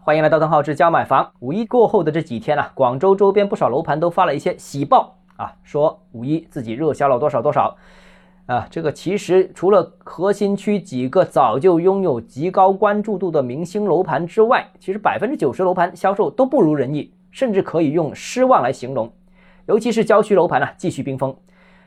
欢迎来到邓浩志教买房。五一过后的这几天呢，广州周边不少楼盘都发了一些喜报啊，说五一自己热销了多少多少啊。这个其实除了核心区几个早就拥有极高关注度的明星楼盘之外，其实百分之九十楼盘销售都不如人意，甚至可以用失望来形容。尤其是郊区楼盘呢，继续冰封。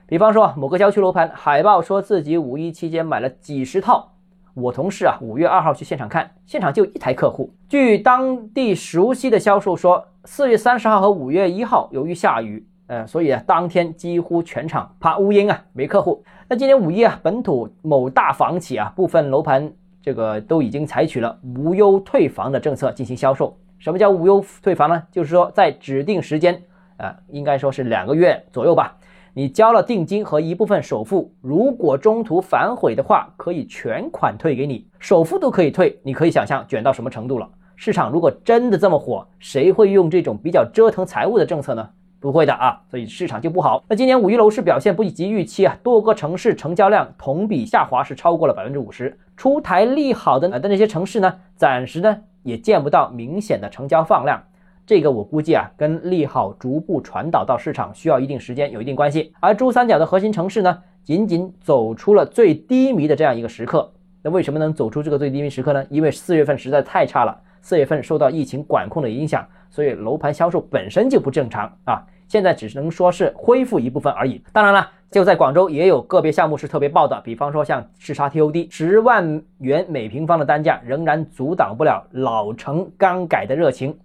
比方说某个郊区楼盘海报说自己五一期间买了几十套。我同事啊，五月二号去现场看，现场就一台客户。据当地熟悉的销售说，四月三十号和五月一号由于下雨，呃，所以啊，当天几乎全场怕乌烟啊，没客户。那今年五一啊，本土某大房企啊，部分楼盘这个都已经采取了无忧退房的政策进行销售。什么叫无忧退房呢？就是说在指定时间，呃，应该说是两个月左右吧。你交了定金和一部分首付，如果中途反悔的话，可以全款退给你，首付都可以退。你可以想象卷到什么程度了。市场如果真的这么火，谁会用这种比较折腾财务的政策呢？不会的啊，所以市场就不好。那今年五一楼市表现不及预期啊，多个城市成交量同比下滑是超过了百分之五十。出台利好的的那些城市呢，暂时呢也见不到明显的成交放量。这个我估计啊，跟利好逐步传导到市场需要一定时间，有一定关系。而珠三角的核心城市呢，仅仅走出了最低迷的这样一个时刻。那为什么能走出这个最低迷时刻呢？因为四月份实在太差了，四月份受到疫情管控的影响，所以楼盘销售本身就不正常啊。现在只能说是恢复一部分而已。当然了，就在广州也有个别项目是特别爆的，比方说像赤沙 TOD，十万元每平方的单价仍然阻挡不了老城刚改的热情。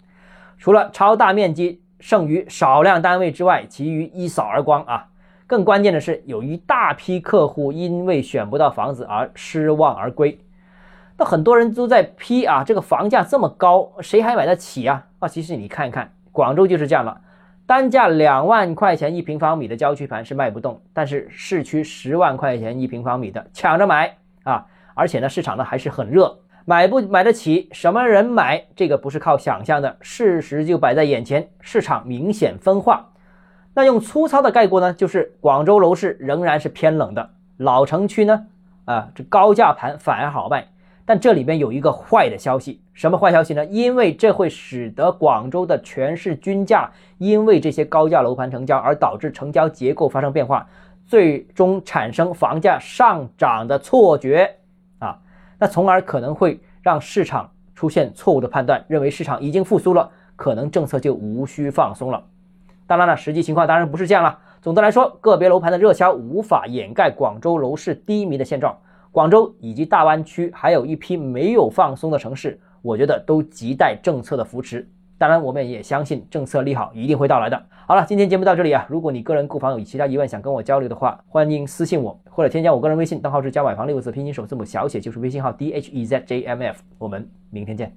除了超大面积剩余少量单位之外，其余一扫而光啊！更关键的是，有一大批客户因为选不到房子而失望而归。那很多人都在批啊，这个房价这么高，谁还买得起啊？啊，其实你看一看，广州就是这样了，单价两万块钱一平方米的郊区盘是卖不动，但是市区十万块钱一平方米的抢着买啊！而且呢，市场呢还是很热。买不买得起？什么人买？这个不是靠想象的，事实就摆在眼前，市场明显分化。那用粗糙的概括呢，就是广州楼市仍然是偏冷的，老城区呢，啊，这高价盘反而好卖。但这里边有一个坏的消息，什么坏消息呢？因为这会使得广州的全市均价因为这些高价楼盘成交而导致成交结构发生变化，最终产生房价上涨的错觉。那从而可能会让市场出现错误的判断，认为市场已经复苏了，可能政策就无需放松了。当然了，实际情况当然不是这样了。总的来说，个别楼盘的热销无法掩盖广州楼市低迷的现状。广州以及大湾区还有一批没有放松的城市，我觉得都亟待政策的扶持。当然，我们也相信政策利好一定会到来的。好了，今天节目到这里啊。如果你个人购房有其他疑问想跟我交流的话，欢迎私信我或者添加我个人微信，账号是加买房六个字拼音首字母小写就是微信号 d h e z j m f。我们明天见。